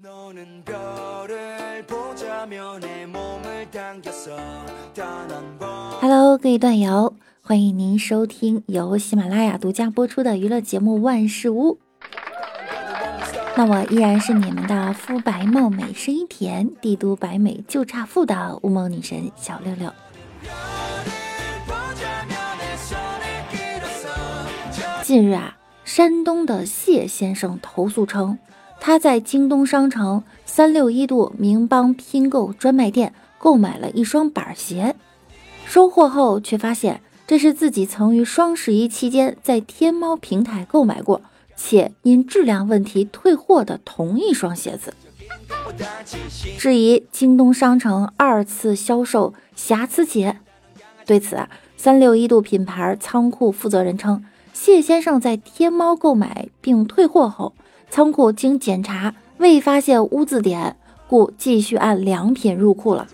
Hello，各位段友，欢迎您收听由喜马拉雅独家播出的娱乐节目《万事屋》。那我依然是你们的肤白貌美、声音甜、帝都白美就差富的乌蒙女神小六六。近日啊，山东的谢先生投诉称，他在京东商城三六一度名邦拼购专卖店购买了一双板鞋，收货后却发现这是自己曾于双十一期间在天猫平台购买过，且因质量问题退货的同一双鞋子，质疑京东商城二次销售瑕疵鞋。对此，三六一度品牌仓库负责人称。谢先生在天猫购买并退货后，仓库经检查未发现污渍点，故继续按良品入库了。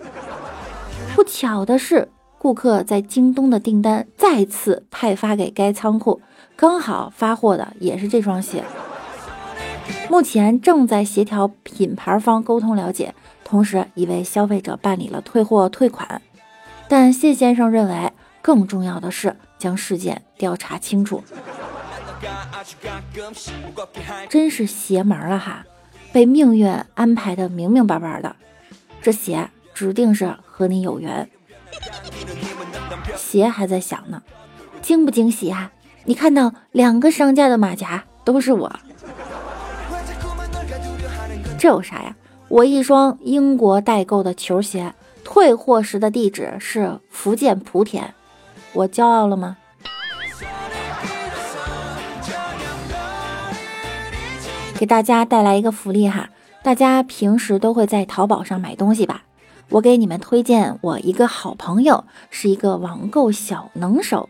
不巧的是，顾客在京东的订单再次派发给该仓库，刚好发货的也是这双鞋。目前正在协调品牌方沟通了解，同时已为消费者办理了退货退款。但谢先生认为，更重要的是。将事件调查清楚，真是邪门了哈！被命运安排的明明白白的，这鞋指定是和你有缘。鞋还在想呢，惊不惊喜啊？你看到两个商家的马甲都是我，这有啥呀？我一双英国代购的球鞋，退货时的地址是福建莆田。我骄傲了吗？给大家带来一个福利哈，大家平时都会在淘宝上买东西吧？我给你们推荐我一个好朋友，是一个网购小能手，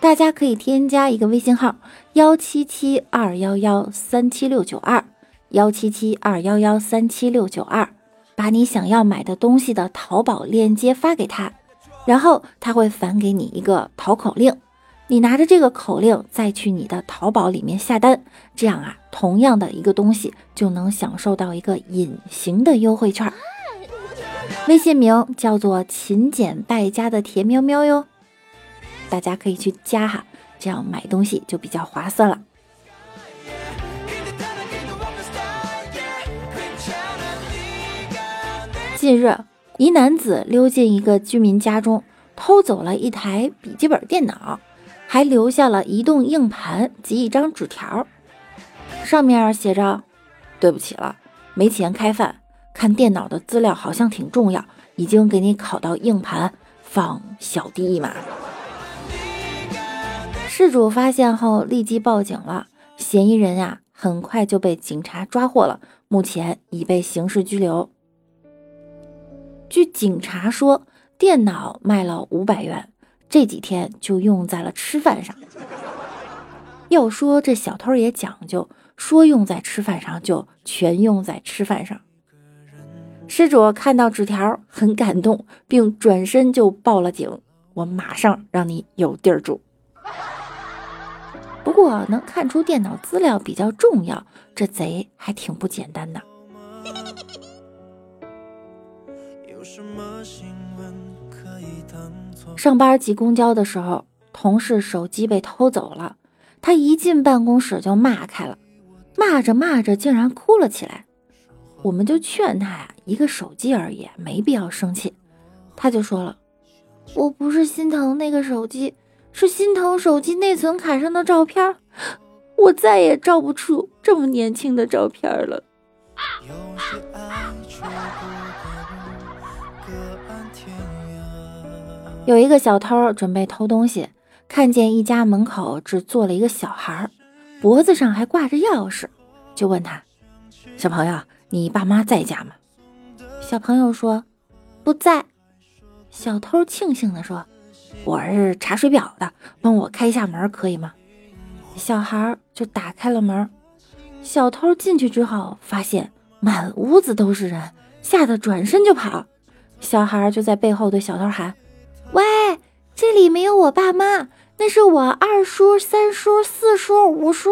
大家可以添加一个微信号幺七七二幺幺三七六九二幺七七二幺幺三七六九二，把你想要买的东西的淘宝链接发给他。然后他会返给你一个淘口令，你拿着这个口令再去你的淘宝里面下单，这样啊，同样的一个东西就能享受到一个隐形的优惠券。微信名叫做“勤俭败家”的甜喵喵哟，大家可以去加哈，这样买东西就比较划算了。近日。一男子溜进一个居民家中，偷走了一台笔记本电脑，还留下了移动硬盘及一张纸条，上面写着：“对不起了，没钱开饭。看电脑的资料好像挺重要，已经给你拷到硬盘，放小弟一马。”事主发现后立即报警了，嫌疑人呀很快就被警察抓获了，目前已被刑事拘留。据警察说，电脑卖了五百元，这几天就用在了吃饭上。要说这小偷也讲究，说用在吃饭上就全用在吃饭上。失主看到纸条很感动，并转身就报了警。我马上让你有地儿住。不过能看出电脑资料比较重要，这贼还挺不简单的。有什么心上班挤公交的时候，同事手机被偷走了，他一进办公室就骂开了，骂着骂着竟然哭了起来。我们就劝他呀，一个手机而已，没必要生气。他就说了，我不是心疼那个手机，是心疼手机内存卡上的照片，我再也照不出这么年轻的照片了。有一个小偷准备偷东西，看见一家门口只坐了一个小孩，脖子上还挂着钥匙，就问他：“小朋友，你爸妈在家吗？”小朋友说：“不在。”小偷庆幸地说：“我是查水表的，帮我开一下门可以吗？”小孩就打开了门。小偷进去之后，发现满屋子都是人，吓得转身就跑。小孩就在背后对小偷喊。喂，这里没有我爸妈，那是我二叔、三叔、四叔、五叔。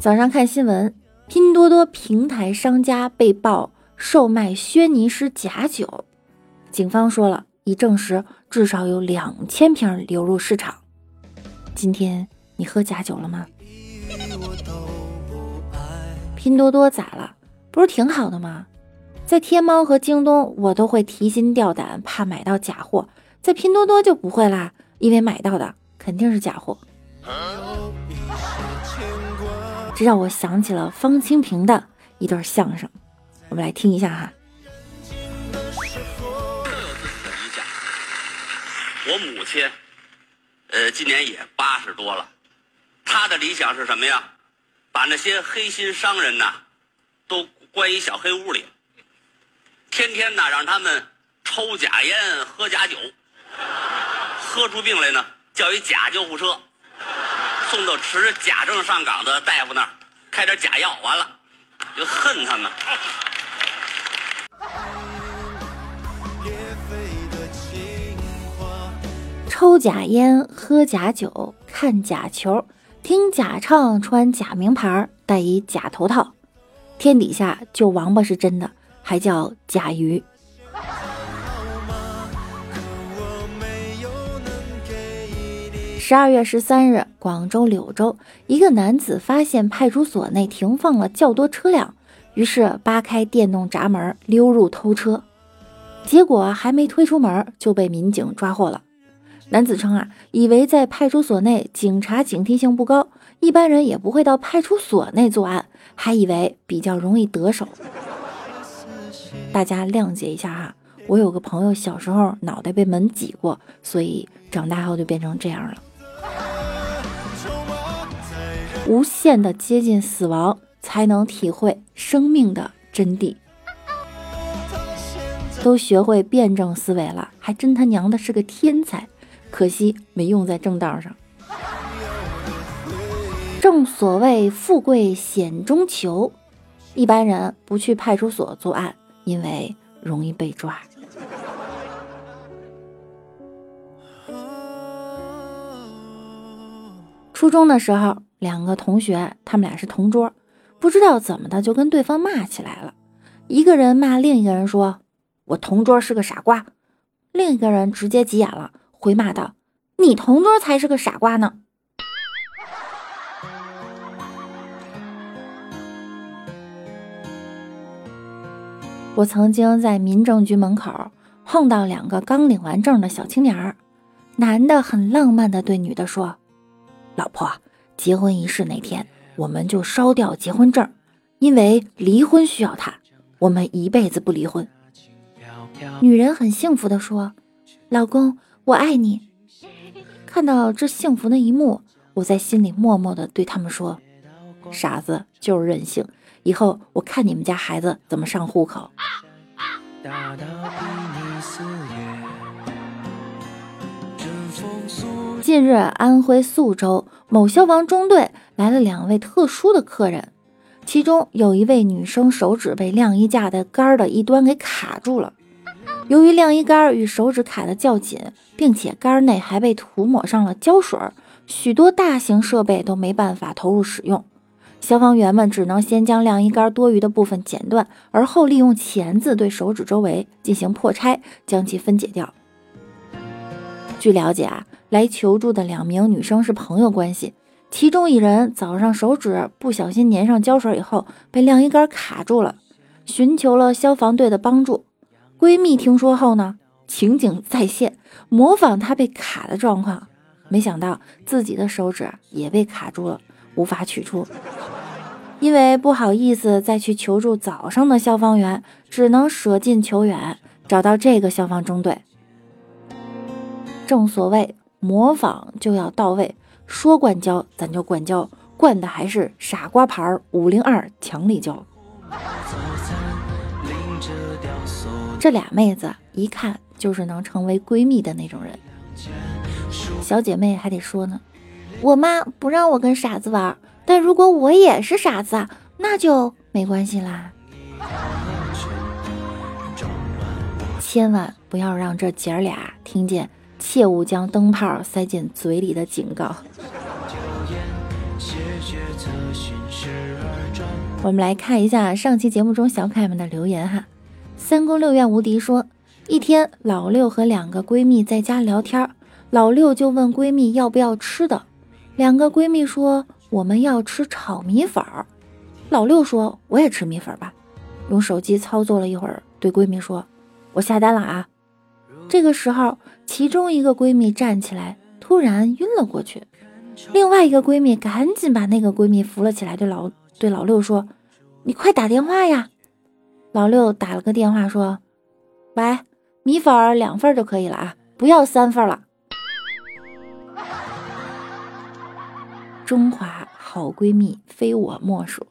早上看新闻，拼多多平台商家被曝售卖轩尼诗假酒，警方说了，已证实至少有两千瓶流入市场。今天你喝假酒了吗？拼多多咋了？不是挺好的吗？在天猫和京东，我都会提心吊胆，怕买到假货；在拼多多就不会啦，因为买到的肯定是假货。这让我想起了方清平的一段相声，我们来听一下哈。我母亲，呃，今年也八十多了，她的理想是什么呀？把那些黑心商人呐，都关一小黑屋里，天天呐让他们抽假烟、喝假酒，喝出病来呢，叫一假救护车，送到持假证上岗的大夫那儿，开点假药，完了就恨他们。抽假烟、喝假酒、看假球。听假唱，穿假名牌，戴一假头套，天底下就王八是真的，还叫甲鱼。十二月十三日，广州柳州一个男子发现派出所内停放了较多车辆，于是扒开电动闸门溜入偷车，结果还没推出门就被民警抓获了。男子称啊，以为在派出所内警察警惕性不高，一般人也不会到派出所内作案，还以为比较容易得手。大家谅解一下哈，我有个朋友小时候脑袋被门挤过，所以长大后就变成这样了。无限的接近死亡，才能体会生命的真谛。都学会辩证思维了，还真他娘的是个天才。可惜没用在正道上。正所谓富贵险中求，一般人不去派出所作案，因为容易被抓。初中的时候，两个同学，他们俩是同桌，不知道怎么的就跟对方骂起来了。一个人骂另一个人说：“我同桌是个傻瓜。”另一个人直接急眼了。回骂道：“你同桌才是个傻瓜呢！”我曾经在民政局门口碰到两个刚领完证的小青年儿，男的很浪漫的对女的说：“老婆，结婚仪式那天我们就烧掉结婚证，因为离婚需要它，我们一辈子不离婚。”女人很幸福的说：“老公。”我爱你。看到这幸福的一幕，我在心里默默的对他们说：“傻子就是任性，以后我看你们家孩子怎么上户口。”近日，安徽宿州某消防中队来了两位特殊的客人，其中有一位女生手指被晾衣架的杆的一端给卡住了。由于晾衣杆与手指卡的较紧，并且杆内还被涂抹上了胶水，许多大型设备都没办法投入使用。消防员们只能先将晾衣杆多余的部分剪断，而后利用钳子对手指周围进行破拆，将其分解掉。据了解啊，来求助的两名女生是朋友关系，其中一人早上手指不小心粘上胶水以后，被晾衣杆卡住了，寻求了消防队的帮助。闺蜜听说后呢，情景再现，模仿她被卡的状况，没想到自己的手指也被卡住了，无法取出。因为不好意思再去求助早上的消防员，只能舍近求远，找到这个消防中队。正所谓模仿就要到位，说灌胶咱就灌胶，灌的还是傻瓜牌五零二强力胶。这俩妹子一看就是能成为闺蜜的那种人，小姐妹还得说呢。我妈不让我跟傻子玩，但如果我也是傻子，那就没关系啦。千万不要让这姐儿俩听见，切勿将灯泡塞进嘴里的警告。我们来看一下上期节目中小可爱们的留言哈。三宫六院无敌说，一天老六和两个闺蜜在家聊天，老六就问闺蜜要不要吃的，两个闺蜜说我们要吃炒米粉儿。老六说我也吃米粉吧，用手机操作了一会儿，对闺蜜说，我下单了啊。这个时候，其中一个闺蜜站起来，突然晕了过去。另外一个闺蜜赶紧把那个闺蜜扶了起来，对老对老六说：“你快打电话呀！”老六打了个电话说：“喂，米粉两份就可以了啊，不要三份了。”中华好闺蜜非我莫属。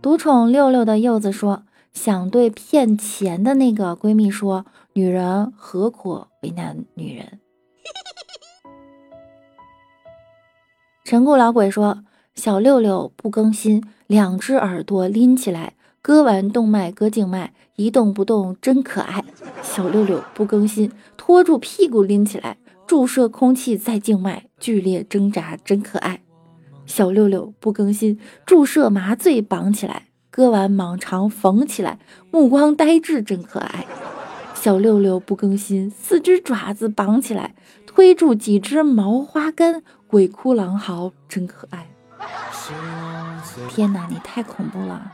独宠六六的柚子说。想对骗钱的那个闺蜜说：“女人何苦为难女人？” 陈固老鬼说：“小六六不更新，两只耳朵拎起来，割完动脉割静脉，一动不动真可爱。”小六六不更新，拖住屁股拎起来，注射空气在静脉，剧烈挣扎真可爱。小六六不更新，注射麻醉绑起来。割完蟒肠缝起来，目光呆滞，真可爱。小六六不更新，四只爪子绑起来，推住几只毛花根，鬼哭狼嚎，真可爱。天哪，你太恐怖了！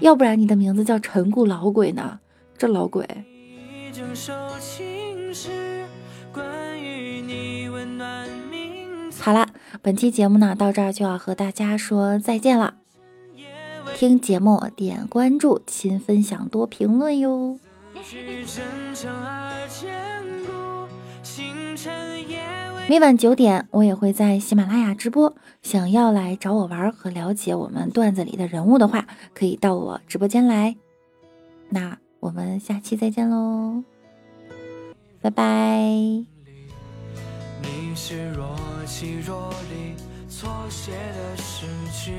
要不然你的名字叫陈固老鬼呢？这老鬼。好了，本期节目呢，到这儿就要和大家说再见了。听节目，点关注，勤分享，多评论哟。每晚九点，我也会在喜马拉雅直播。想要来找我玩和了解我们段子里的人物的话，可以到我直播间来。那我们下期再见喽，拜拜。你是若即若离，错写的诗句。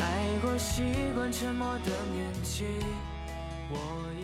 爱过习惯沉默的年纪，我也。